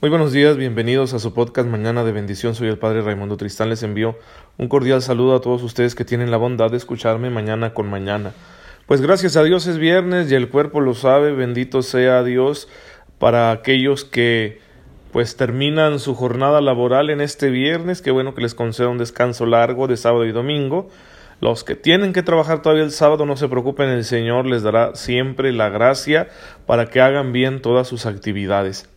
Muy buenos días, bienvenidos a su podcast Mañana de Bendición. Soy el Padre Raimundo Tristán. Les envío un cordial saludo a todos ustedes que tienen la bondad de escucharme mañana con mañana. Pues gracias a Dios es viernes y el cuerpo lo sabe. Bendito sea Dios para aquellos que pues terminan su jornada laboral en este viernes. Qué bueno que les conceda un descanso largo de sábado y domingo. Los que tienen que trabajar todavía el sábado, no se preocupen, el Señor les dará siempre la gracia para que hagan bien todas sus actividades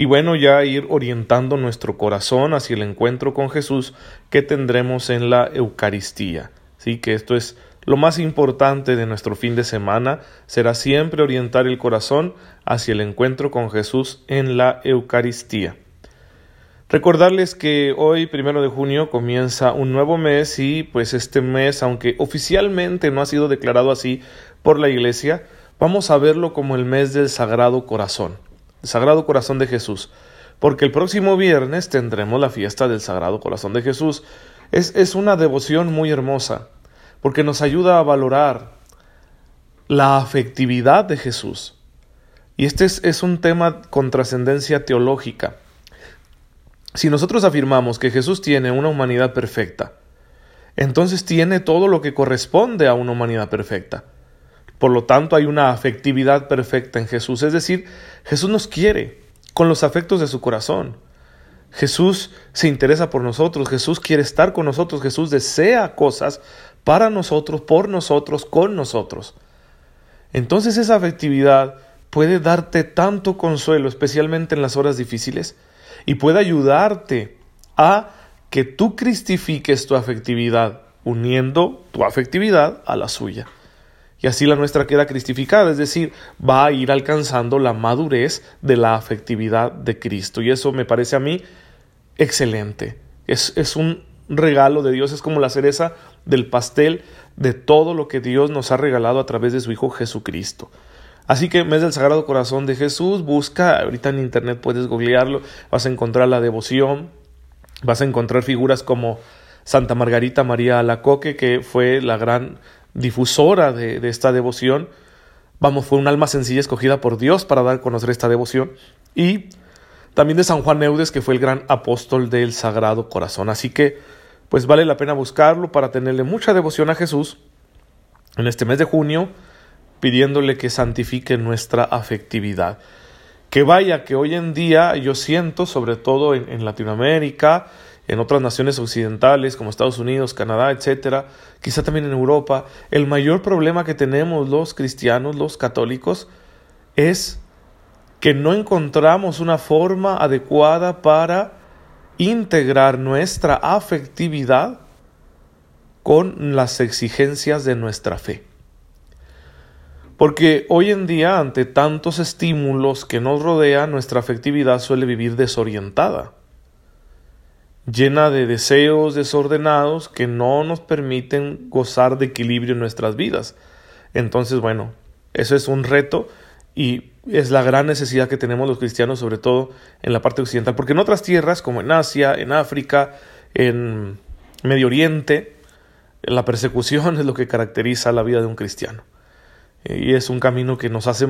y bueno, ya ir orientando nuestro corazón hacia el encuentro con Jesús que tendremos en la Eucaristía. Sí, que esto es lo más importante de nuestro fin de semana, será siempre orientar el corazón hacia el encuentro con Jesús en la Eucaristía. Recordarles que hoy, primero de junio, comienza un nuevo mes y pues este mes, aunque oficialmente no ha sido declarado así por la Iglesia, vamos a verlo como el mes del Sagrado Corazón. Sagrado Corazón de Jesús, porque el próximo viernes tendremos la fiesta del Sagrado Corazón de Jesús. Es, es una devoción muy hermosa, porque nos ayuda a valorar la afectividad de Jesús. Y este es, es un tema con trascendencia teológica. Si nosotros afirmamos que Jesús tiene una humanidad perfecta, entonces tiene todo lo que corresponde a una humanidad perfecta. Por lo tanto, hay una afectividad perfecta en Jesús. Es decir, Jesús nos quiere con los afectos de su corazón. Jesús se interesa por nosotros, Jesús quiere estar con nosotros, Jesús desea cosas para nosotros, por nosotros, con nosotros. Entonces esa afectividad puede darte tanto consuelo, especialmente en las horas difíciles, y puede ayudarte a que tú cristifiques tu afectividad, uniendo tu afectividad a la suya y así la nuestra queda cristificada, es decir, va a ir alcanzando la madurez de la afectividad de Cristo. Y eso me parece a mí excelente. Es, es un regalo de Dios, es como la cereza del pastel de todo lo que Dios nos ha regalado a través de su Hijo Jesucristo. Así que mes del Sagrado Corazón de Jesús, busca, ahorita en internet puedes googlearlo, vas a encontrar la devoción, vas a encontrar figuras como Santa Margarita María Alacoque, que fue la gran difusora de, esta devoción. Vamos, fue un alma sencilla escogida por Dios para dar a conocer esta devoción. Y también de San Juan Neudes, que fue el gran apóstol del Sagrado Corazón. Así que, pues vale la pena buscarlo para tenerle mucha devoción a Jesús en este mes de junio, pidiéndole que santifique nuestra afectividad. Que vaya, que hoy en día yo siento, sobre todo en, en Latinoamérica, en otras naciones occidentales como Estados Unidos, Canadá, etcétera, quizá también en Europa, el mayor problema que tenemos los cristianos, los católicos, es que no encontramos una forma adecuada para integrar nuestra afectividad con las exigencias de nuestra fe. Porque hoy en día, ante tantos estímulos que nos rodean, nuestra afectividad suele vivir desorientada llena de deseos desordenados que no nos permiten gozar de equilibrio en nuestras vidas. Entonces, bueno, eso es un reto y es la gran necesidad que tenemos los cristianos, sobre todo en la parte occidental, porque en otras tierras, como en Asia, en África, en Medio Oriente, la persecución es lo que caracteriza la vida de un cristiano. Y es un camino que nos hace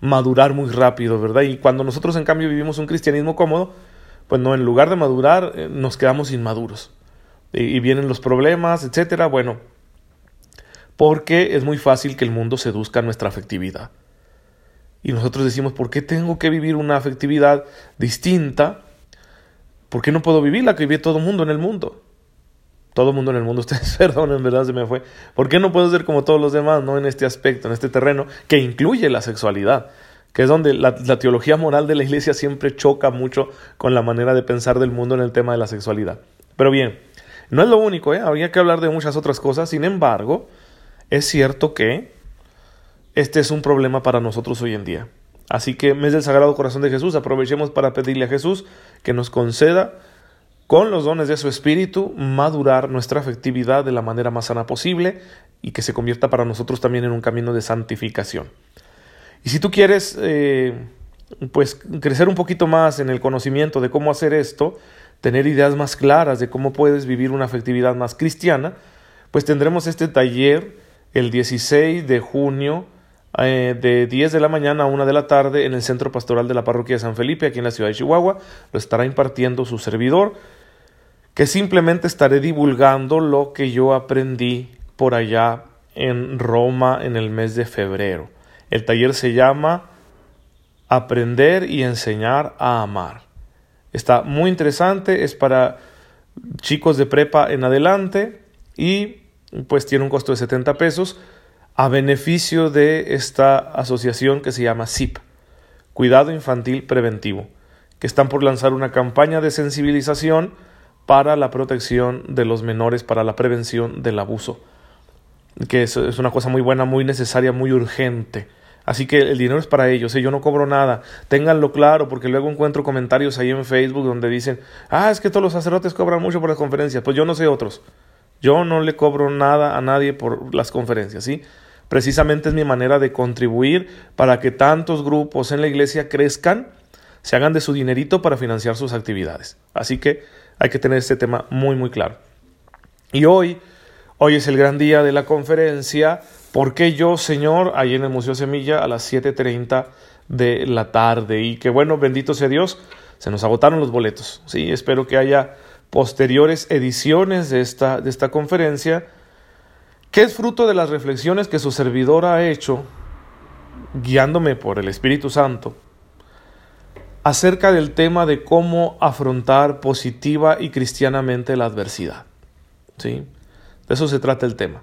madurar muy rápido, ¿verdad? Y cuando nosotros en cambio vivimos un cristianismo cómodo, pues no, en lugar de madurar, eh, nos quedamos inmaduros. Y, y vienen los problemas, etcétera. Bueno, porque es muy fácil que el mundo seduzca nuestra afectividad. Y nosotros decimos, ¿por qué tengo que vivir una afectividad distinta? ¿Por qué no puedo vivir la que vive todo el mundo en el mundo? Todo el mundo en el mundo, ustedes perdonen, verdad se me fue. ¿Por qué no puedo ser como todos los demás, no en este aspecto, en este terreno que incluye la sexualidad? Que es donde la, teología moral de la iglesia siempre choca mucho con la manera de pensar del mundo en el tema de la sexualidad. Pero bien, no es lo único, ¿eh? habría que hablar de muchas otras cosas, sin embargo, es cierto que este es un problema para nosotros hoy en día. Así que, mes del Sagrado Corazón de Jesús, aprovechemos para pedirle a Jesús que nos conceda con los dones de su Espíritu, madurar nuestra afectividad de la manera más sana posible y que se convierta para nosotros también en un camino de santificación. Y si tú quieres, eh, pues, crecer un poquito más en el conocimiento de cómo hacer esto, tener ideas más claras de cómo puedes vivir una afectividad más cristiana, pues tendremos este taller el 16 de junio eh, de 10 de la mañana a 1 de la tarde en el Centro Pastoral de la Parroquia de San Felipe, aquí en la ciudad de Chihuahua. Lo estará impartiendo su servidor, que simplemente estaré divulgando lo que yo aprendí por allá en Roma en el mes de febrero. El taller se llama Aprender y enseñar a amar. Está muy interesante, es para chicos de prepa en adelante y pues tiene un costo de 70 pesos a beneficio de esta asociación que se llama CIP, Cuidado Infantil Preventivo, que están por lanzar una campaña de sensibilización para la protección de los menores, para la prevención del abuso, que es, una cosa muy buena, muy necesaria, muy urgente. Así que el dinero es para ellos, ¿eh? yo no cobro nada. Ténganlo claro, porque luego encuentro comentarios ahí en Facebook donde dicen, ah, es que todos los sacerdotes cobran mucho por las conferencias. Pues yo no sé otros. Yo no le cobro nada a nadie por las conferencias, ¿sí? Precisamente es mi manera de contribuir para que tantos grupos en la iglesia crezcan, se hagan de su dinerito para financiar sus actividades. Así que hay que tener este tema muy, muy claro. Y hoy, hoy es el gran día de la conferencia ¿Por qué yo, Señor, ahí en el Museo Semilla a las 7.30 de la tarde? Y que bueno, bendito sea Dios, se nos agotaron los boletos. Sí, espero que haya posteriores ediciones de esta, de esta conferencia, que es fruto de las reflexiones que su servidor ha hecho, guiándome por el Espíritu Santo, acerca del tema de cómo afrontar positiva y cristianamente la adversidad. ¿Sí? De eso se trata el tema.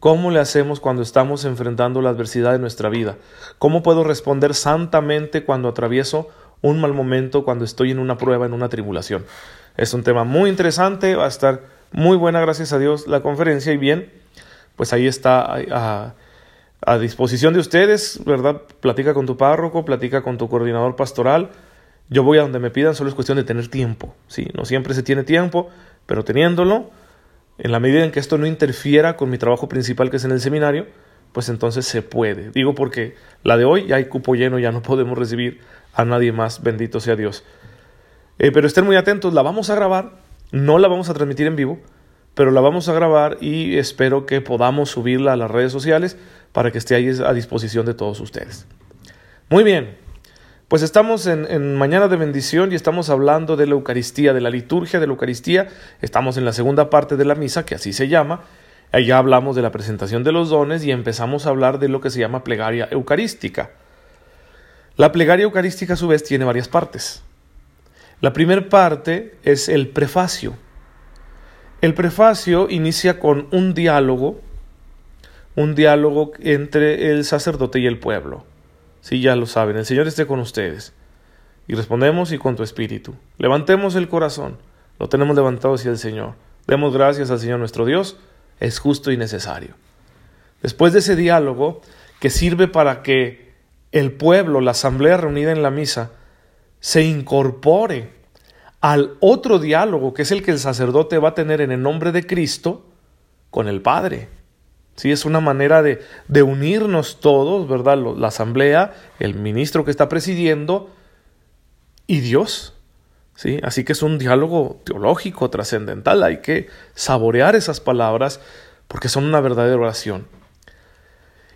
¿Cómo le hacemos cuando estamos enfrentando la adversidad de nuestra vida? ¿Cómo puedo responder santamente cuando atravieso un mal momento, cuando estoy en una prueba, en una tribulación? Es un tema muy interesante, va a estar muy buena, gracias a Dios, la conferencia y bien, pues ahí está a, disposición de ustedes, ¿verdad? Platica con tu párroco, platica con tu coordinador pastoral. Yo voy a donde me pidan, solo es cuestión de tener tiempo, ¿sí? No siempre se tiene tiempo, pero teniéndolo, en la medida en que esto no interfiera con mi trabajo principal que es en el seminario, pues entonces se puede. Digo porque la de hoy ya hay cupo lleno, ya no podemos recibir a nadie más, bendito sea Dios. Eh, pero estén muy atentos, la vamos a grabar, no la vamos a transmitir en vivo, pero la vamos a grabar y espero que podamos subirla a las redes sociales para que esté ahí a disposición de todos ustedes. Muy bien, pues estamos en, Mañana de Bendición y estamos hablando de la Eucaristía, de la liturgia de la Eucaristía. Estamos en la segunda parte de la misa, que así se llama. Allá hablamos de la presentación de los dones y empezamos a hablar de lo que se llama plegaria eucarística. La plegaria eucarística a su vez tiene varias partes. La primera parte es el prefacio. El prefacio inicia con un diálogo, un diálogo entre el sacerdote y el pueblo. Sí, ya lo saben, el Señor esté con ustedes. Y respondemos y con tu espíritu. Levantemos el corazón, lo tenemos levantado hacia el Señor. Demos gracias al Señor nuestro Dios, es justo y necesario. Después de ese diálogo, que sirve para que el pueblo, la asamblea reunida en la misa, se incorpore al otro diálogo, que es el que el sacerdote va a tener en el nombre de Cristo con el Padre. ¿Sí? Es una manera de, de unirnos todos, ¿verdad? La asamblea, el ministro que está presidiendo y Dios. ¿sí? Así que es un diálogo teológico, trascendental. Hay que saborear esas palabras porque son una verdadera oración.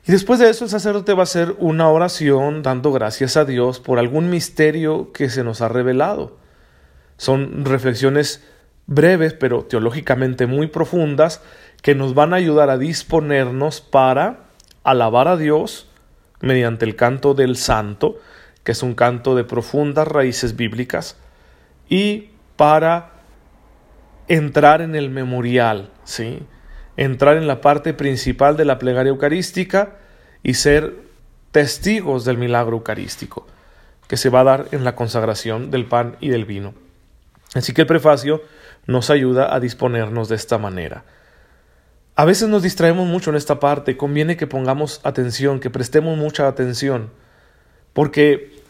Y después de eso el sacerdote va a hacer una oración dando gracias a Dios por algún misterio que se nos ha revelado. Son reflexiones breves pero teológicamente muy profundas que nos van a ayudar a disponernos para alabar a Dios mediante el canto del santo, que es un canto de profundas raíces bíblicas, y para entrar en el memorial, ¿sí? entrar en la parte principal de la plegaria eucarística y ser testigos del milagro eucarístico que se va a dar en la consagración del pan y del vino. Así que el prefacio nos ayuda a disponernos de esta manera. A veces nos distraemos mucho en esta parte, conviene que pongamos atención, que prestemos mucha atención, porque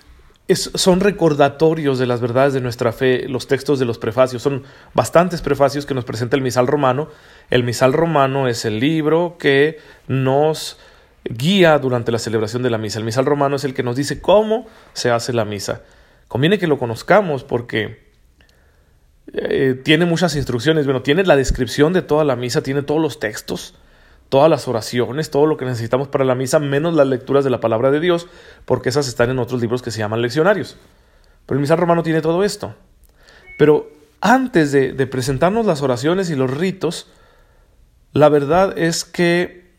son recordatorios de las verdades de nuestra fe, los textos de los prefacios, son bastantes prefacios que nos presenta el misal romano. El misal romano es el libro que nos guía durante la celebración de la misa. El misal romano es el que nos dice cómo se hace la misa. Conviene que lo conozcamos porque eh, tiene muchas instrucciones, bueno, tiene la descripción de toda la misa, tiene todos los textos, todas las oraciones, todo lo que necesitamos para la misa, menos las lecturas de la palabra de Dios, porque esas están en otros libros que se llaman leccionarios. Pero el misal romano tiene todo esto. Pero antes de, presentarnos las oraciones y los ritos, la verdad es que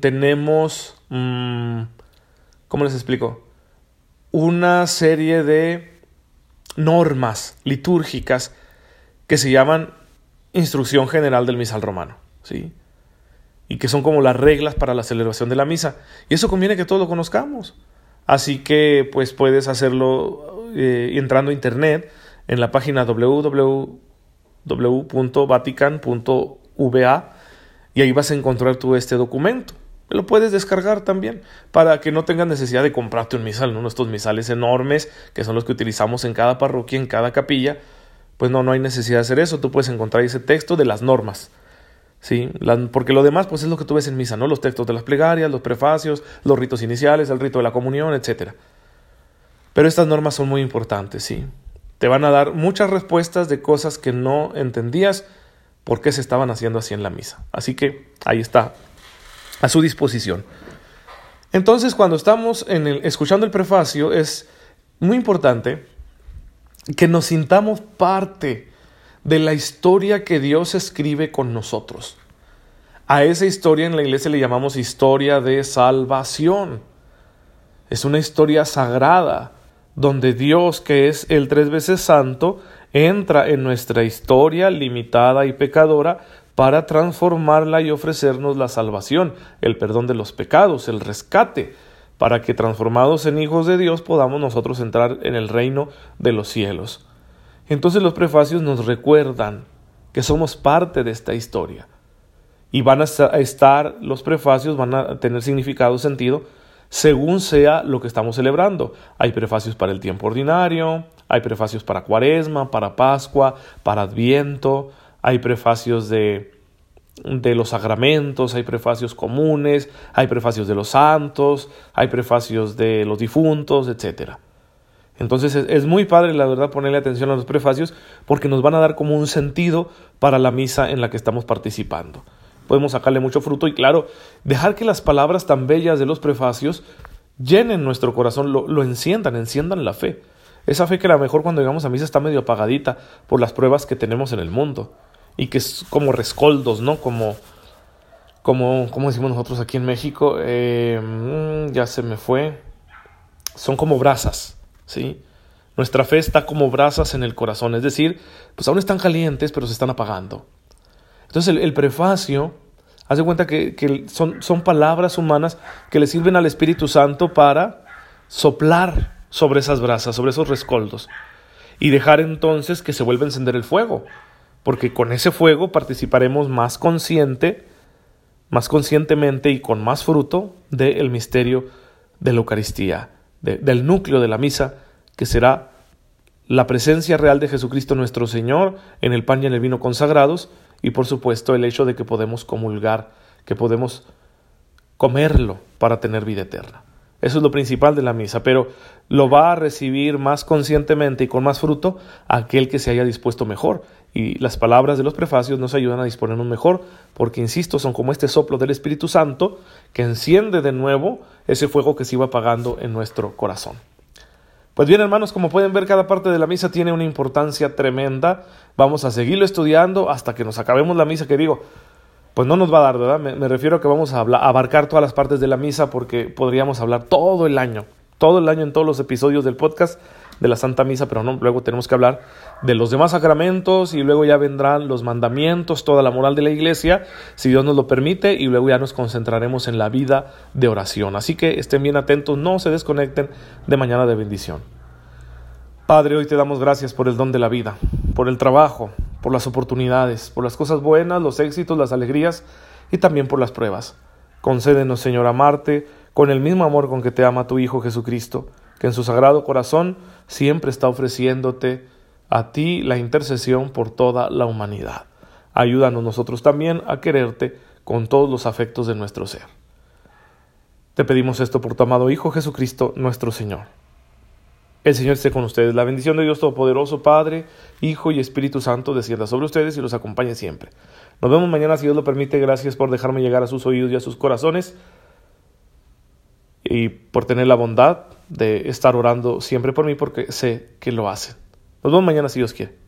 tenemos, mm, ¿cómo les explico? Una serie de normas litúrgicas que se llaman instrucción general del misal romano, ¿sí? Y que son como las reglas para la celebración de la misa. Y eso conviene que todos lo conozcamos. Así que pues puedes hacerlo eh, entrando a internet en la página www.vatican.va y ahí vas a encontrar tú este documento. Lo puedes descargar también para que no tengas necesidad de comprarte un misal, ¿no? Estos misales enormes que son los que utilizamos en cada parroquia, en cada capilla. Pues no, no hay necesidad de hacer eso. Tú puedes encontrar ese texto de las normas. ¿sí? porque lo demás pues es lo que tú ves en misa, ¿no? Los textos de las plegarias, los prefacios, los ritos iniciales, el rito de la comunión, etc. Pero estas normas son muy importantes, ¿sí? Te van a dar muchas respuestas de cosas que no entendías por qué se estaban haciendo así en la misa. Así que ahí está, a su disposición. Entonces, cuando estamos en el, escuchando el prefacio, es muy importante que nos sintamos parte de la historia que Dios escribe con nosotros. A esa historia en la iglesia le llamamos historia de salvación. Es una historia sagrada donde Dios, que es el tres veces santo, entra en nuestra historia limitada y pecadora para transformarla y ofrecernos la salvación, el perdón de los pecados, el rescate, para que transformados en hijos de Dios podamos nosotros entrar en el reino de los cielos. Entonces los prefacios nos recuerdan que somos parte de esta historia. Y van a estar, los prefacios van a tener significado, sentido, según sea lo que estamos celebrando. Hay prefacios para el tiempo ordinario, hay prefacios para Cuaresma, para Pascua, para Adviento, hay prefacios de, de los sacramentos, hay prefacios comunes, hay prefacios de los santos, hay prefacios de los difuntos, etc. Entonces es, muy padre, la verdad, ponerle atención a los prefacios porque nos van a dar como un sentido para la misa en la que estamos participando podemos sacarle mucho fruto y claro, dejar que las palabras tan bellas de los prefacios llenen nuestro corazón, lo, enciendan, enciendan la fe. Esa fe que a lo mejor cuando llegamos a misa está medio apagadita por las pruebas que tenemos en el mundo y que es como rescoldos, ¿no? Como, como, como decimos nosotros aquí en México, eh, mm, ya se me fue, son como brasas, ¿sí? Nuestra fe está como brasas en el corazón, es decir, pues aún están calientes, pero se están apagando. Entonces el, prefacio, hace cuenta que, son, son palabras humanas que le sirven al Espíritu Santo para soplar sobre esas brasas, sobre esos rescoldos, y dejar entonces que se vuelva a encender el fuego, porque con ese fuego participaremos más consciente, más conscientemente y con más fruto del misterio de la Eucaristía, del núcleo de la misa, que será la presencia real de Jesucristo nuestro Señor en el pan y en el vino consagrados, y por supuesto el hecho de que podemos comulgar, que podemos comerlo para tener vida eterna. Eso es lo principal de la misa, pero lo va a recibir más conscientemente y con más fruto aquel que se haya dispuesto mejor. Y las palabras de los prefacios nos ayudan a disponernos mejor, porque, insisto, son como este soplo del Espíritu Santo que enciende de nuevo ese fuego que se iba apagando en nuestro corazón. Pues bien, hermanos, como pueden ver, cada parte de la misa tiene una importancia tremenda. Vamos a seguirlo estudiando hasta que nos acabemos la misa, que digo, pues no nos va a dar, ¿verdad? Me, refiero a que vamos a, abarcar todas las partes de la misa porque podríamos hablar todo el año, todo el año en todos los episodios del podcast de la Santa Misa, pero no, luego tenemos que hablar de los demás sacramentos y luego ya vendrán los mandamientos, toda la moral de la iglesia, si Dios nos lo permite, y luego ya nos concentraremos en la vida de oración. Así que estén bien atentos, no se desconecten de mañana de bendición. Padre, hoy te damos gracias por el don de la vida, por el trabajo, por las oportunidades, por las cosas buenas, los éxitos, las alegrías y también por las pruebas. Concédenos, Señor, amarte con el mismo amor con que te ama tu Hijo Jesucristo que en su sagrado corazón siempre está ofreciéndote a ti la intercesión por toda la humanidad. Ayúdanos nosotros también a quererte con todos los afectos de nuestro ser. Te pedimos esto por tu amado Hijo Jesucristo, nuestro Señor. El Señor esté con ustedes. La bendición de Dios Todopoderoso, Padre, Hijo y Espíritu Santo, descienda sobre ustedes y los acompañe siempre. Nos vemos mañana si Dios lo permite. Gracias por dejarme llegar a sus oídos y a sus corazones y por tener la bondad de estar orando siempre por mí porque sé que lo hacen. Nos vemos mañana si Dios quiere.